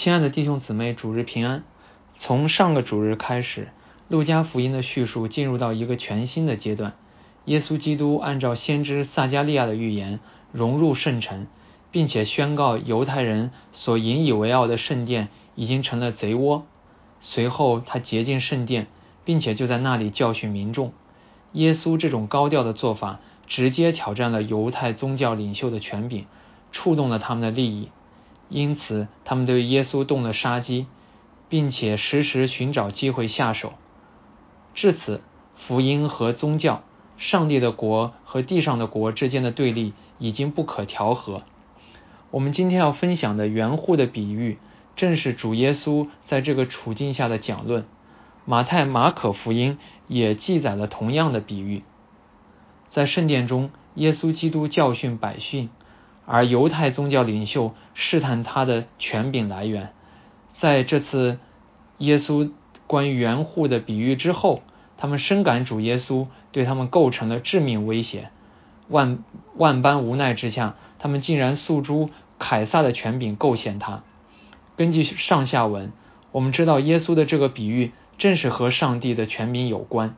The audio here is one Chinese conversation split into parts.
亲爱的弟兄姊妹，主日平安。从上个主日开始，路加福音的叙述进入到一个全新的阶段。耶稣基督按照先知撒加利亚的预言融入圣城，并且宣告犹太人所引以为傲的圣殿已经成了贼窝。随后，他洁净圣殿，并且就在那里教训民众。耶稣这种高调的做法，直接挑战了犹太宗教领袖的权柄，触动了他们的利益，因此他们对耶稣动了杀机。并且时时寻找机会下手。至此，福音和宗教、上帝的国和地上的国之间的对立已经不可调和。我们今天要分享的圆户的比喻，正是主耶稣在这个处境下的讲论。马太、马可福音也记载了同样的比喻。在圣殿中，耶稣基督教训百姓，而犹太宗教领袖试探他的权柄来源。在这次耶稣关于圆户的比喻之后，他们深感主耶稣对他们构成了致命威胁。万万般无奈之下，他们竟然诉诸凯撒的权柄构陷他。根据上下文，我们知道耶稣的这个比喻正是和上帝的权柄有关。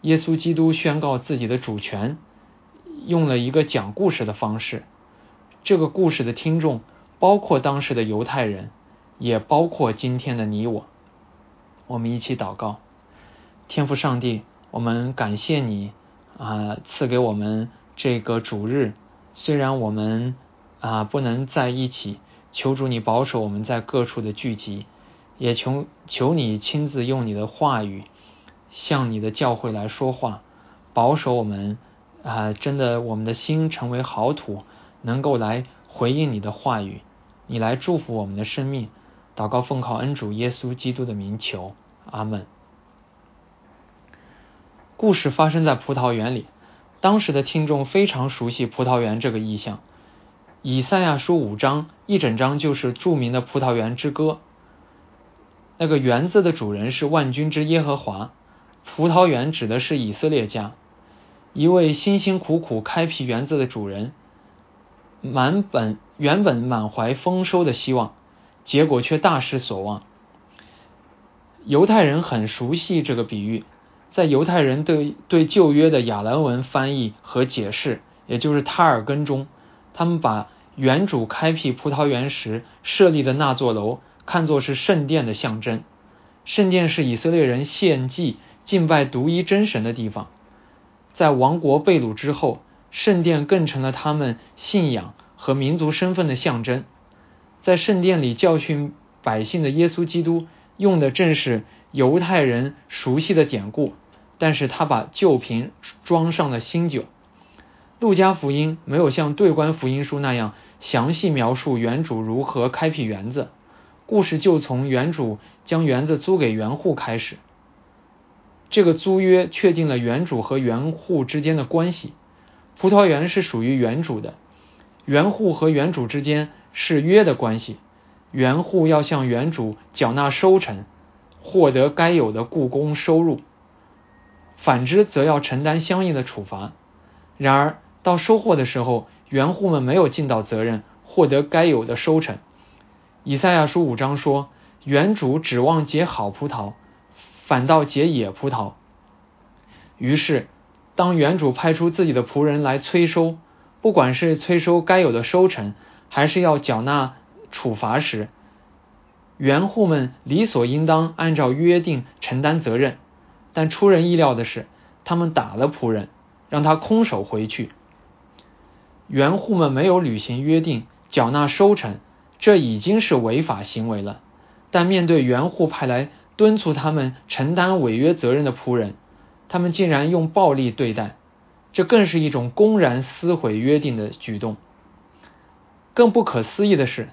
耶稣基督宣告自己的主权，用了一个讲故事的方式。这个故事的听众包括当时的犹太人。也包括今天的你我，我们一起祷告，天父上帝，我们感谢你啊，赐给我们这个主日。虽然我们啊不能在一起，求主你保守我们在各处的聚集，也求求你亲自用你的话语向你的教会来说话，保守我们啊，真的我们的心成为好土，能够来回应你的话语，你来祝福我们的生命。祷告奉靠恩主耶稣基督的名求，阿门。故事发生在葡萄园里，当时的听众非常熟悉葡萄园这个意象。以赛亚书五章一整章就是著名的葡萄园之歌。那个园子的主人是万军之耶和华，葡萄园指的是以色列家。一位辛辛苦苦开辟园子的主人，满本原本满怀丰收的希望。结果却大失所望。犹太人很熟悉这个比喻，在犹太人对对旧约的亚兰文翻译和解释，也就是塔尔根中，他们把原主开辟葡萄园时设立的那座楼看作是圣殿的象征。圣殿是以色列人献祭、敬拜独一真神的地方。在王国被掳之后，圣殿更成了他们信仰和民族身份的象征。在圣殿里教训百姓的耶稣基督，用的正是犹太人熟悉的典故，但是他把旧瓶装上了新酒。路加福音没有像对观福音书那样详细描述原主如何开辟园子，故事就从原主将园子租给园户开始。这个租约确定了原主和园户之间的关系，葡萄园是属于原主的，园户和园主之间。是约的关系，原户要向原主缴纳收成，获得该有的雇工收入；反之，则要承担相应的处罚。然而，到收获的时候，原户们没有尽到责任，获得该有的收成。以赛亚书五章说，原主指望结好葡萄，反倒结野葡萄。于是，当原主派出自己的仆人来催收，不管是催收该有的收成，还是要缴纳处罚时，原户们理所应当按照约定承担责任，但出人意料的是，他们打了仆人，让他空手回去。原户们没有履行约定，缴纳收成，这已经是违法行为了。但面对原户派来敦促他们承担违约责任的仆人，他们竟然用暴力对待，这更是一种公然撕毁约定的举动。更不可思议的是，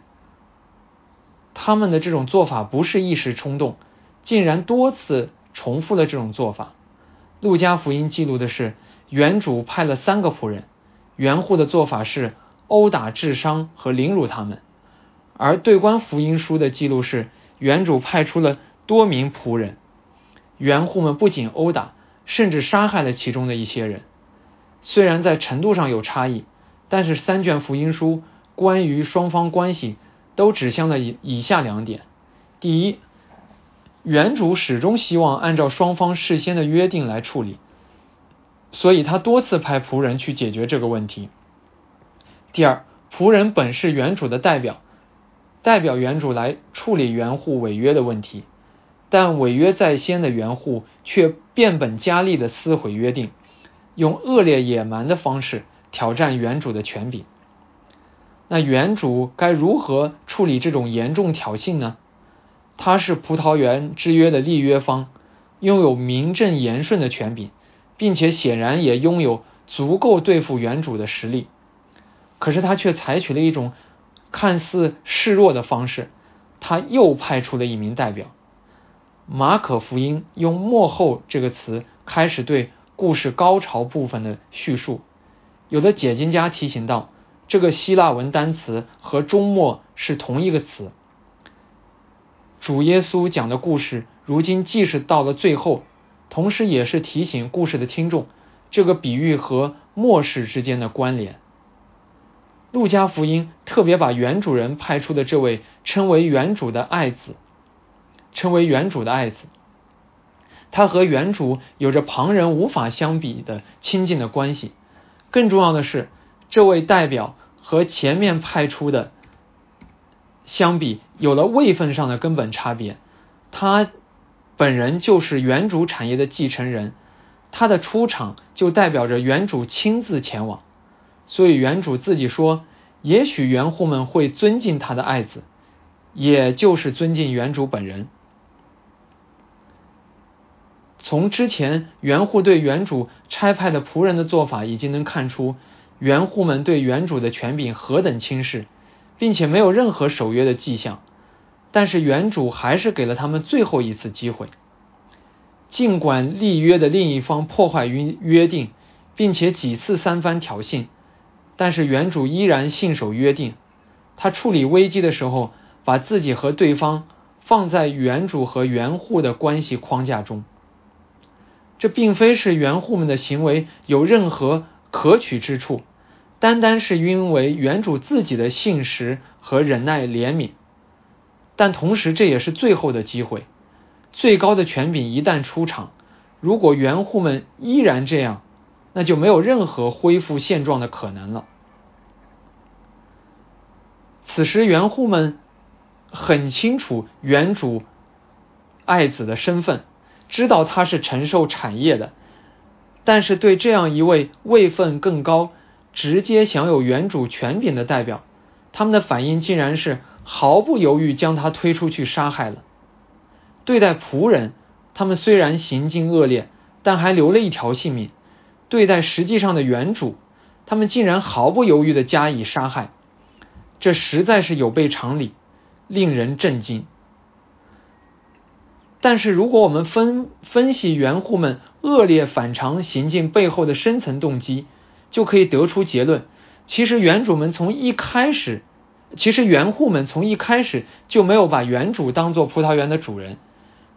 他们的这种做法不是一时冲动，竟然多次重复了这种做法。路加福音记录的是，原主派了三个仆人，原户的做法是殴打、致伤和凌辱他们；而对观福音书的记录是，原主派出了多名仆人，原户们不仅殴打，甚至杀害了其中的一些人。虽然在程度上有差异，但是三卷福音书。关于双方关系都指向了以以下两点：第一，原主始终希望按照双方事先的约定来处理，所以他多次派仆人去解决这个问题；第二，仆人本是原主的代表，代表原主来处理原户违约的问题，但违约在先的原户却变本加厉的撕毁约定，用恶劣野蛮的方式挑战原主的权柄。那原主该如何处理这种严重挑衅呢？他是葡萄园之约的立约方，拥有名正言顺的权柄，并且显然也拥有足够对付原主的实力。可是他却采取了一种看似示弱的方式，他又派出了一名代表。马可福音用“幕后”这个词开始对故事高潮部分的叙述。有的解经家提醒到。这个希腊文单词和终末是同一个词。主耶稣讲的故事，如今既是到了最后，同时也是提醒故事的听众，这个比喻和末世之间的关联。路加福音特别把原主人派出的这位称为原主的爱子，称为原主的爱子。他和原主有着旁人无法相比的亲近的关系。更重要的是，这位代表。和前面派出的相比，有了位分上的根本差别。他本人就是原主产业的继承人，他的出场就代表着原主亲自前往。所以原主自己说，也许原户们会尊敬他的爱子，也就是尊敬原主本人。从之前原户对原主差派的仆人的做法，已经能看出。原户们对原主的权柄何等轻视，并且没有任何守约的迹象，但是原主还是给了他们最后一次机会。尽管立约的另一方破坏约约定，并且几次三番挑衅，但是原主依然信守约定。他处理危机的时候，把自己和对方放在原主和原户的关系框架中。这并非是原户们的行为有任何可取之处。单单是因为原主自己的信实和忍耐怜悯，但同时这也是最后的机会。最高的权柄一旦出场，如果原户们依然这样，那就没有任何恢复现状的可能了。此时原户们很清楚原主爱子的身份，知道他是承受产业的，但是对这样一位位分更高。直接享有原主权柄的代表，他们的反应竟然是毫不犹豫将他推出去杀害了。对待仆人，他们虽然行径恶劣，但还留了一条性命；对待实际上的原主，他们竟然毫不犹豫的加以杀害，这实在是有悖常理，令人震惊。但是，如果我们分分析原户们恶劣反常行径背后的深层动机，就可以得出结论：其实原主们从一开始，其实原户们从一开始就没有把原主当做葡萄园的主人，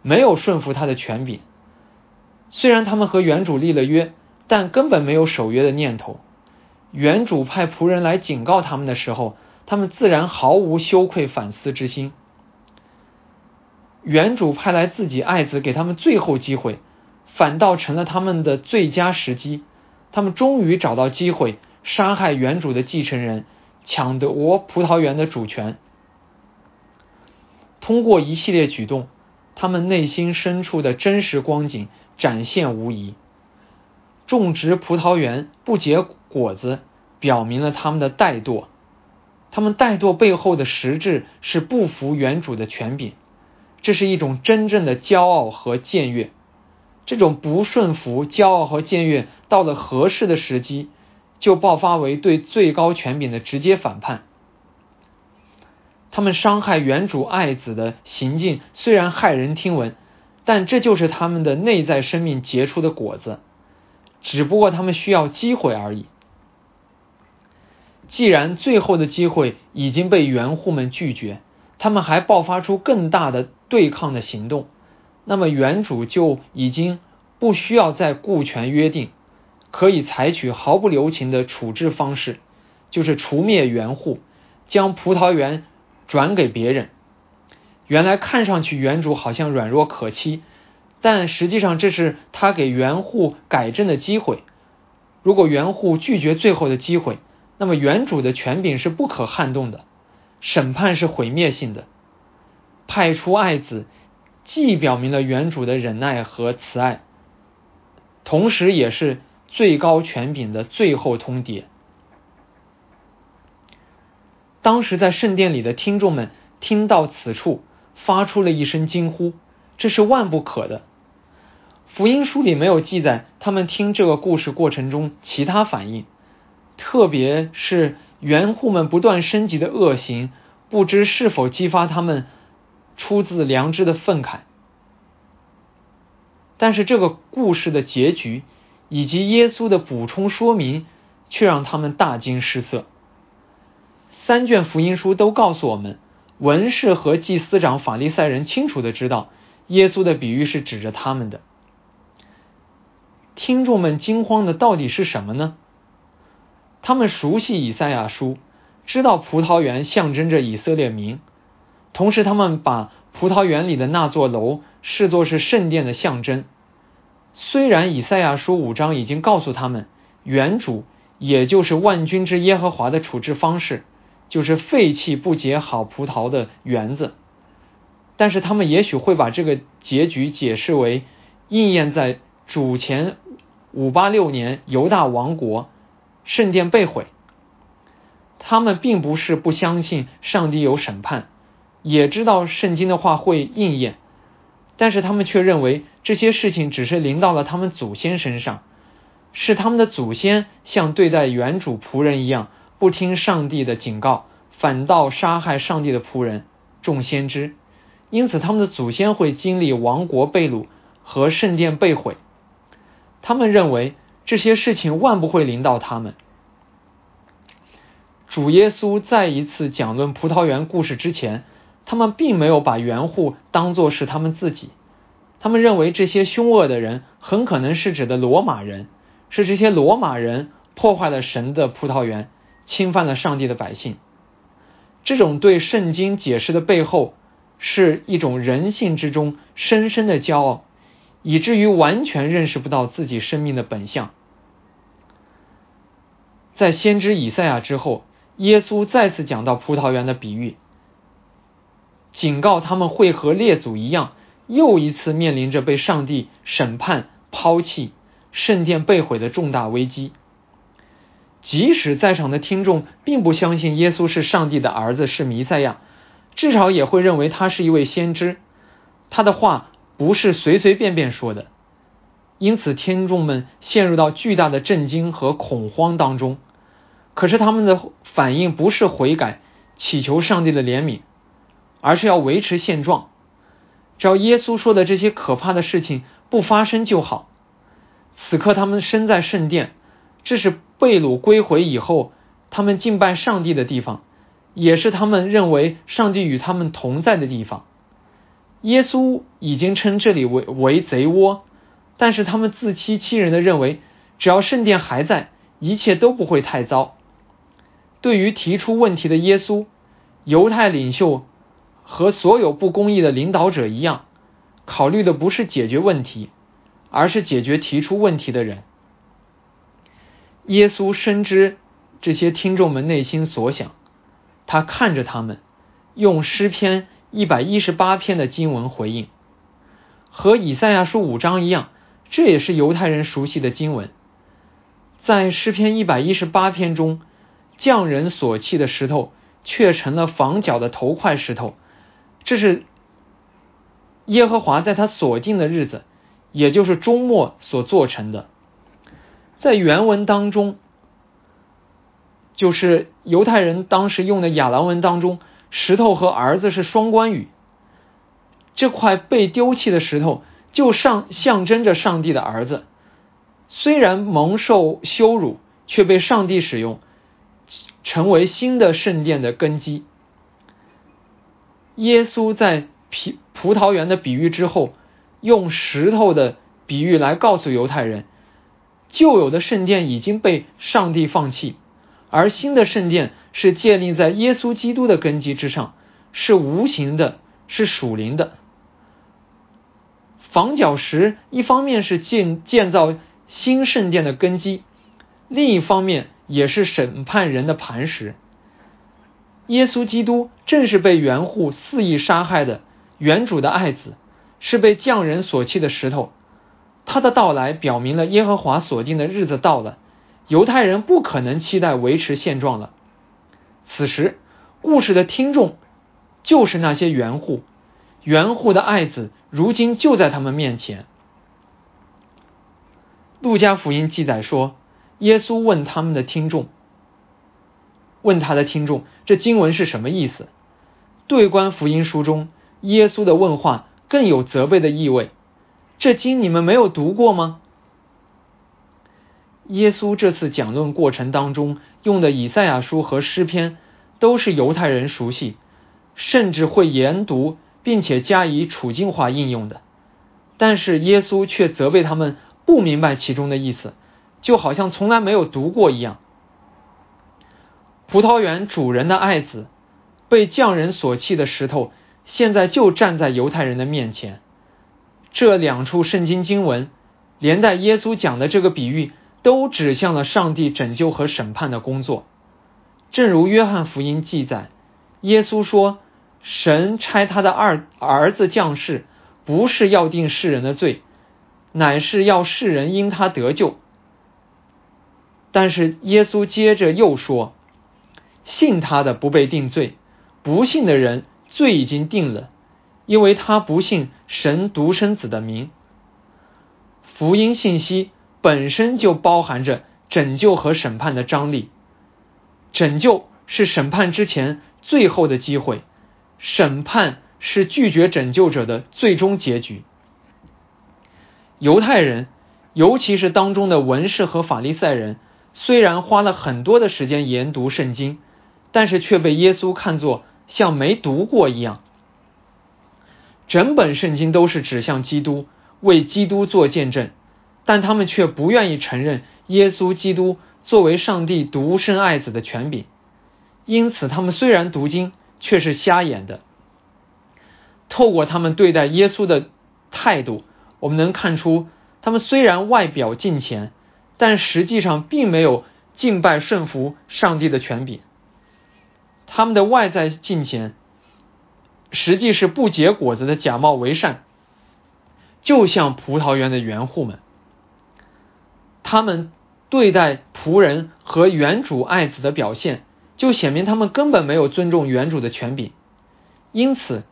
没有顺服他的权柄。虽然他们和原主立了约，但根本没有守约的念头。原主派仆人来警告他们的时候，他们自然毫无羞愧反思之心。原主派来自己爱子给他们最后机会，反倒成了他们的最佳时机。他们终于找到机会杀害原主的继承人，抢夺葡萄园的主权。通过一系列举动，他们内心深处的真实光景展现无疑。种植葡萄园不结果子，表明了他们的怠惰。他们怠惰背后的实质是不服原主的权柄，这是一种真正的骄傲和僭越。这种不顺服、骄傲和僭越，到了合适的时机，就爆发为对最高权柄的直接反叛。他们伤害原主爱子的行径虽然骇人听闻，但这就是他们的内在生命结出的果子，只不过他们需要机会而已。既然最后的机会已经被原户们拒绝，他们还爆发出更大的对抗的行动。那么原主就已经不需要再顾全约定，可以采取毫不留情的处置方式，就是除灭原户，将葡萄园转给别人。原来看上去原主好像软弱可欺，但实际上这是他给原户改正的机会。如果原户拒绝最后的机会，那么原主的权柄是不可撼动的，审判是毁灭性的。派出爱子，既表明了原主的忍耐和慈爱，同时也是最高权柄的最后通牒。当时在圣殿里的听众们听到此处，发出了一声惊呼：“这是万不可的！”福音书里没有记载他们听这个故事过程中其他反应，特别是原户们不断升级的恶行，不知是否激发他们。出自良知的愤慨，但是这个故事的结局以及耶稣的补充说明，却让他们大惊失色。三卷福音书都告诉我们，文士和祭司长、法利赛人清楚的知道，耶稣的比喻是指着他们的。听众们惊慌的到底是什么呢？他们熟悉以赛亚书，知道葡萄园象征着以色列民。同时，他们把葡萄园里的那座楼视作是圣殿的象征。虽然以赛亚书五章已经告诉他们，原主也就是万军之耶和华的处置方式，就是废弃不结好葡萄的园子，但是他们也许会把这个结局解释为应验在主前五八六年犹大王国圣殿被毁。他们并不是不相信上帝有审判。也知道圣经的话会应验，但是他们却认为这些事情只是临到了他们祖先身上，是他们的祖先像对待原主仆人一样，不听上帝的警告，反倒杀害上帝的仆人众先知，因此他们的祖先会经历王国被掳和圣殿被毁。他们认为这些事情万不会临到他们。主耶稣再一次讲论葡萄园故事之前。他们并没有把原户当作是他们自己，他们认为这些凶恶的人很可能是指的罗马人，是这些罗马人破坏了神的葡萄园，侵犯了上帝的百姓。这种对圣经解释的背后，是一种人性之中深深的骄傲，以至于完全认识不到自己生命的本相。在先知以赛亚之后，耶稣再次讲到葡萄园的比喻。警告他们会和列祖一样，又一次面临着被上帝审判、抛弃、圣殿被毁的重大危机。即使在场的听众并不相信耶稣是上帝的儿子，是弥赛亚，至少也会认为他是一位先知。他的话不是随随便便说的，因此听众们陷入到巨大的震惊和恐慌当中。可是他们的反应不是悔改，祈求上帝的怜悯。而是要维持现状，只要耶稣说的这些可怕的事情不发生就好。此刻他们身在圣殿，这是被掳归回以后他们敬拜上帝的地方，也是他们认为上帝与他们同在的地方。耶稣已经称这里为为贼窝，但是他们自欺欺人的认为，只要圣殿还在，一切都不会太糟。对于提出问题的耶稣，犹太领袖。和所有不公义的领导者一样，考虑的不是解决问题，而是解决提出问题的人。耶稣深知这些听众们内心所想，他看着他们，用诗篇一百一十八篇的经文回应，和以赛亚书五章一样，这也是犹太人熟悉的经文。在诗篇一百一十八篇中，匠人所砌的石头，却成了房角的头块石头。这是耶和华在他锁定的日子，也就是周末所做成的。在原文当中，就是犹太人当时用的亚兰文当中，石头和儿子是双关语。这块被丢弃的石头，就上象征着上帝的儿子，虽然蒙受羞辱，却被上帝使用，成为新的圣殿的根基。耶稣在葡葡萄园的比喻之后，用石头的比喻来告诉犹太人，旧有的圣殿已经被上帝放弃，而新的圣殿是建立在耶稣基督的根基之上，是无形的，是属灵的。房角石一方面是建建造新圣殿的根基，另一方面也是审判人的磐石。耶稣基督正是被原户肆意杀害的原主的爱子，是被匠人所弃的石头。他的到来表明了耶和华所定的日子到了，犹太人不可能期待维持现状了。此时，故事的听众就是那些原户，原户的爱子如今就在他们面前。路加福音记载说，耶稣问他们的听众，问他的听众，这经文是什么意思？对观福音书中，耶稣的问话更有责备的意味。这经你们没有读过吗？耶稣这次讲论过程当中用的以赛亚书和诗篇，都是犹太人熟悉，甚至会研读并且加以处境化应用的。但是耶稣却责备他们不明白其中的意思，就好像从来没有读过一样。葡萄园主人的爱子，被匠人所弃的石头，现在就站在犹太人的面前。这两处圣经经文，连带耶稣讲的这个比喻，都指向了上帝拯救和审判的工作。正如约翰福音记载，耶稣说：“神差他的二儿子降世，不是要定世人的罪，乃是要世人因他得救。”但是耶稣接着又说：“信他的不被定罪，不信的人罪已经定了。”因为他不信神独生子的名，福音信息本身就包含着拯救和审判的张力。拯救是审判之前最后的机会，审判是拒绝拯救者的最终结局。犹太人，尤其是当中的文士和法利赛人，虽然花了很多的时间研读圣经，但是却被耶稣看作像没读过一样。整本圣经都是指向基督，为基督做见证，但他们却不愿意承认耶稣基督作为上帝独生爱子的权柄，因此他们虽然读经，却是瞎眼的。透过他们对待耶稣的态度，我们能看出，他们虽然外表敬虔，但实际上并没有敬拜顺服上帝的权柄。他们的外在敬虔。实际是不结果子的假冒为善，就像葡萄园的园户们，他们对待仆人和园主爱子的表现，就显明他们根本没有尊重园主的权柄，因此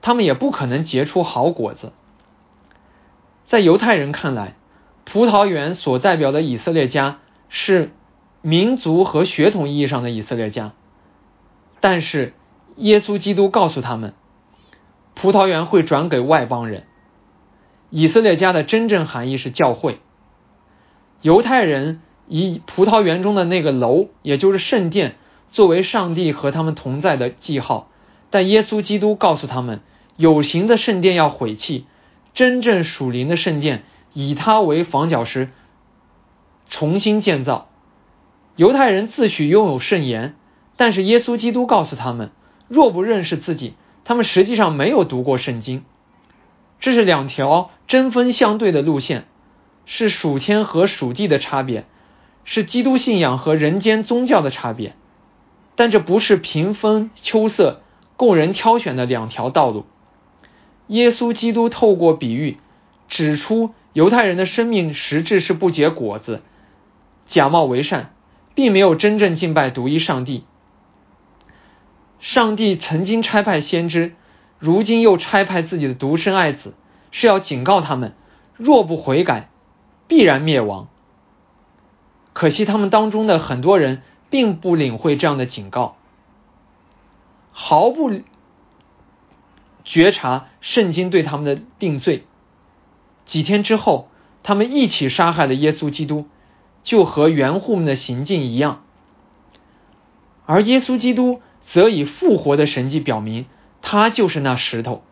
他们也不可能结出好果子。在犹太人看来，葡萄园所代表的以色列家是民族和血统意义上的以色列家，但是耶稣基督告诉他们。葡萄园会转给外邦人。以色列家的真正含义是教会。犹太人以葡萄园中的那个楼，也就是圣殿，作为上帝和他们同在的记号。但耶稣基督告诉他们，有形的圣殿要毁弃，真正属灵的圣殿以它为房角石，重新建造。犹太人自诩拥有圣言，但是耶稣基督告诉他们，若不认识自己。他们实际上没有读过圣经，这是两条针锋相对的路线，是属天和属地的差别，是基督信仰和人间宗教的差别。但这不是平分秋色、供人挑选的两条道路。耶稣基督透过比喻指出，犹太人的生命实质是不结果子，假冒为善，并没有真正敬拜独一上帝。上帝曾经差派先知，如今又差派自己的独生爱子，是要警告他们：若不悔改，必然灭亡。可惜他们当中的很多人并不领会这样的警告，毫不觉察圣经对他们的定罪。几天之后，他们一起杀害了耶稣基督，就和原户们的行径一样。而耶稣基督。则以复活的神迹表明，他就是那石头。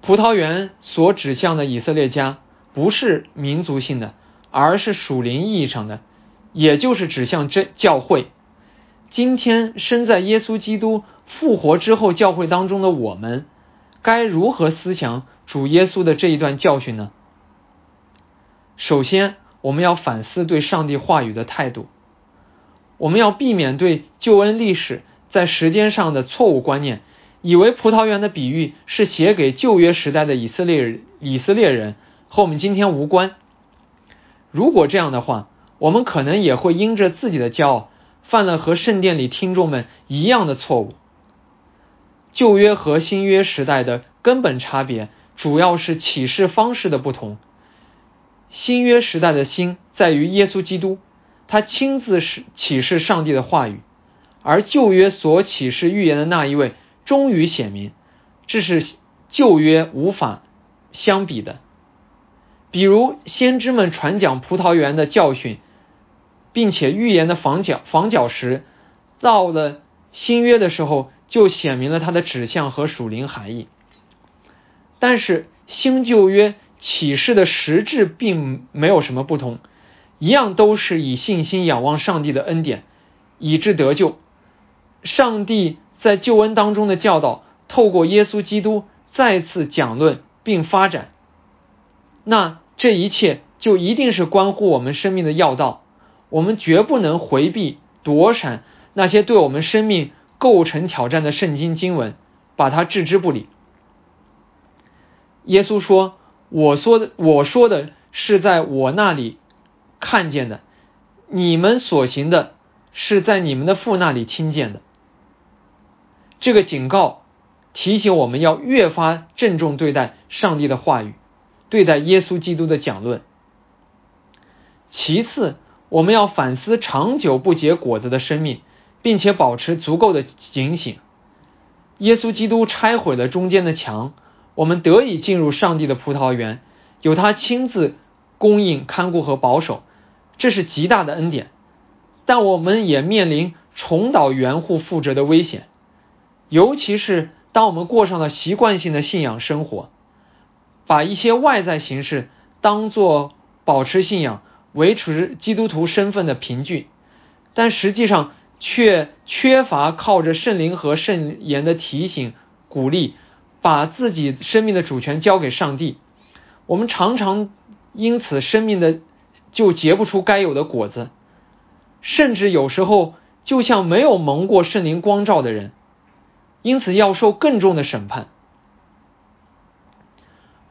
葡萄园所指向的以色列家，不是民族性的，而是属灵意义上的，也就是指向这教会。今天身在耶稣基督复活之后教会当中的我们，该如何思想主耶稣的这一段教训呢？首先，我们要反思对上帝话语的态度。我们要避免对救恩历史在时间上的错误观念，以为葡萄园的比喻是写给旧约时代的以色列人以色列人，和我们今天无关。如果这样的话，我们可能也会因着自己的骄傲，犯了和圣殿里听众们一样的错误。旧约和新约时代的根本差别，主要是启示方式的不同。新约时代的心在于耶稣基督，他亲自是启示上帝的话语，而旧约所启示预言的那一位终于显明，这是旧约无法相比的。比如先知们传讲葡萄园的教训，并且预言的房角房角石，到了新约的时候就显明了它的指向和属灵含义。但是新旧约。启示的实质并没有什么不同，一样都是以信心仰望上帝的恩典，以致得救。上帝在救恩当中的教导，透过耶稣基督再次讲论并发展。那这一切就一定是关乎我们生命的要道，我们绝不能回避躲闪那些对我们生命构成挑战的圣经经文，把它置之不理。耶稣说。我说的，我说的是在我那里看见的，你们所行的是在你们的父那里听见的。这个警告提醒我们要越发郑重对待上帝的话语，对待耶稣基督的讲论。其次，我们要反思长久不结果子的生命，并且保持足够的警醒。耶稣基督拆毁了中间的墙。我们得以进入上帝的葡萄园，有他亲自供应、看顾和保守，这是极大的恩典。但我们也面临重蹈原户覆辙的危险，尤其是当我们过上了习惯性的信仰生活，把一些外在形式当做保持信仰、维持基督徒身份的凭据，但实际上却缺乏靠着圣灵和圣言的提醒、鼓励。把自己生命的主权交给上帝，我们常常因此生命的就结不出该有的果子，甚至有时候就像没有蒙过圣灵光照的人，因此要受更重的审判。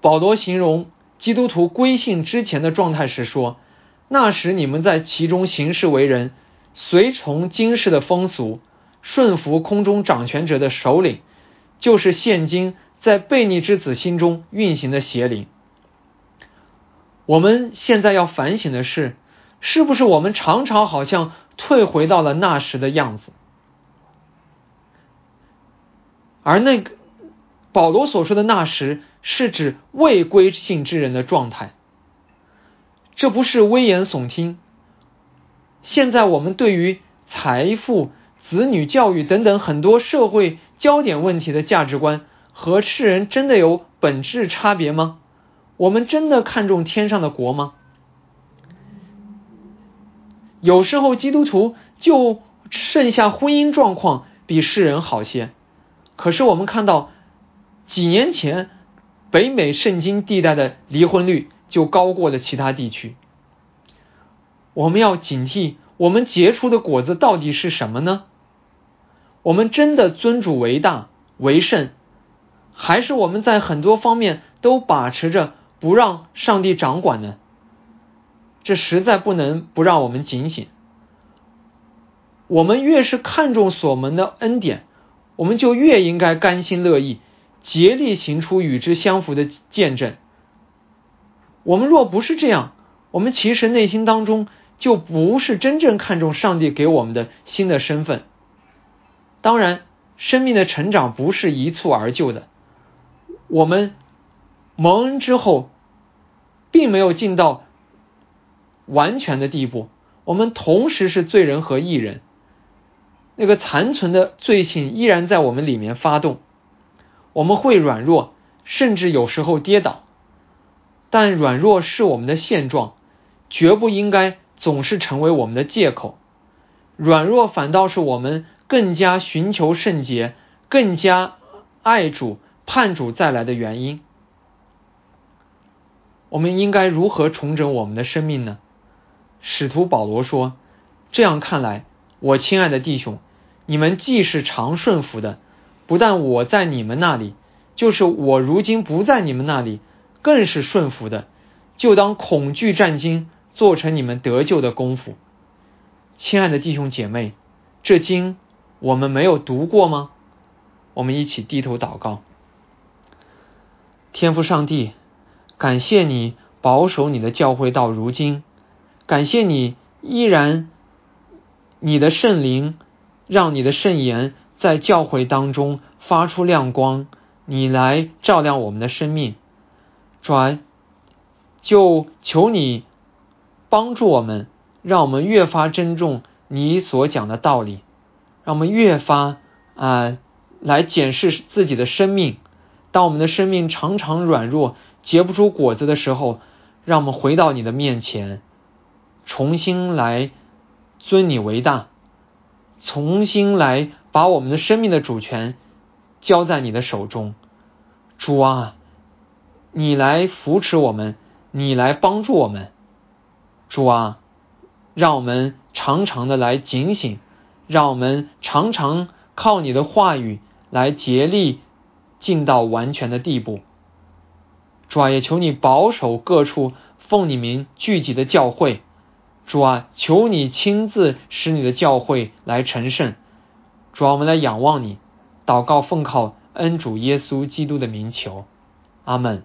保罗形容基督徒归信之前的状态时说：“那时你们在其中行事为人，随从今世的风俗，顺服空中掌权者的首领。”就是现今在悖逆之子心中运行的邪灵。我们现在要反省的是，是不是我们常常好像退回到了那时的样子？而那个保罗所说的那时，是指未归信之人的状态。这不是危言耸听。现在我们对于财富、子女教育等等很多社会。焦点问题的价值观和世人真的有本质差别吗？我们真的看重天上的国吗？有时候基督徒就剩下婚姻状况比世人好些，可是我们看到几年前北美圣经地带的离婚率就高过了其他地区。我们要警惕，我们结出的果子到底是什么呢？我们真的尊主为大为圣，还是我们在很多方面都把持着不让上帝掌管呢？这实在不能不让我们警醒。我们越是看重所蒙的恩典，我们就越应该甘心乐意，竭力行出与之相符的见证。我们若不是这样，我们其实内心当中就不是真正看重上帝给我们的新的身份。当然，生命的成长不是一蹴而就的。我们蒙恩之后，并没有进到完全的地步。我们同时是罪人和义人，那个残存的罪性依然在我们里面发动。我们会软弱，甚至有时候跌倒，但软弱是我们的现状，绝不应该总是成为我们的借口。软弱反倒是我们更加寻求圣洁、更加爱主、盼主再来的原因。我们应该如何重整我们的生命呢？使徒保罗说：“这样看来，我亲爱的弟兄，你们既是常顺服的，不但我在你们那里，就是我如今不在你们那里，更是顺服的。就当恐惧战惊，做成你们得救的功夫。”亲爱的弟兄姐妹，这经我们没有读过吗？我们一起低头祷告。天父上帝。感谢你保守你的教会到如今，感谢你依然你的圣灵让你的圣言在教会当中发出亮光，你来照亮我们的生命。主啊，就求你帮助我们，让我们越发珍重你所讲的道理，让我们越发啊来检视自己的生命。当我们的生命常常软弱。结不出果子的时候，让我们回到你的面前，重新来尊你为大，重新来把我们的生命的主权交在你的手中。主啊，你来扶持我们，你来帮助我们。主啊，让我们常常的来警醒，让我们常常靠你的话语来竭力进到完全的地步。主啊，也求你保守各处奉你名聚集的教会。主啊，求你亲自使你的教会来成圣。主啊，我们来仰望你，祷告奉靠恩主耶稣基督的名求，阿门。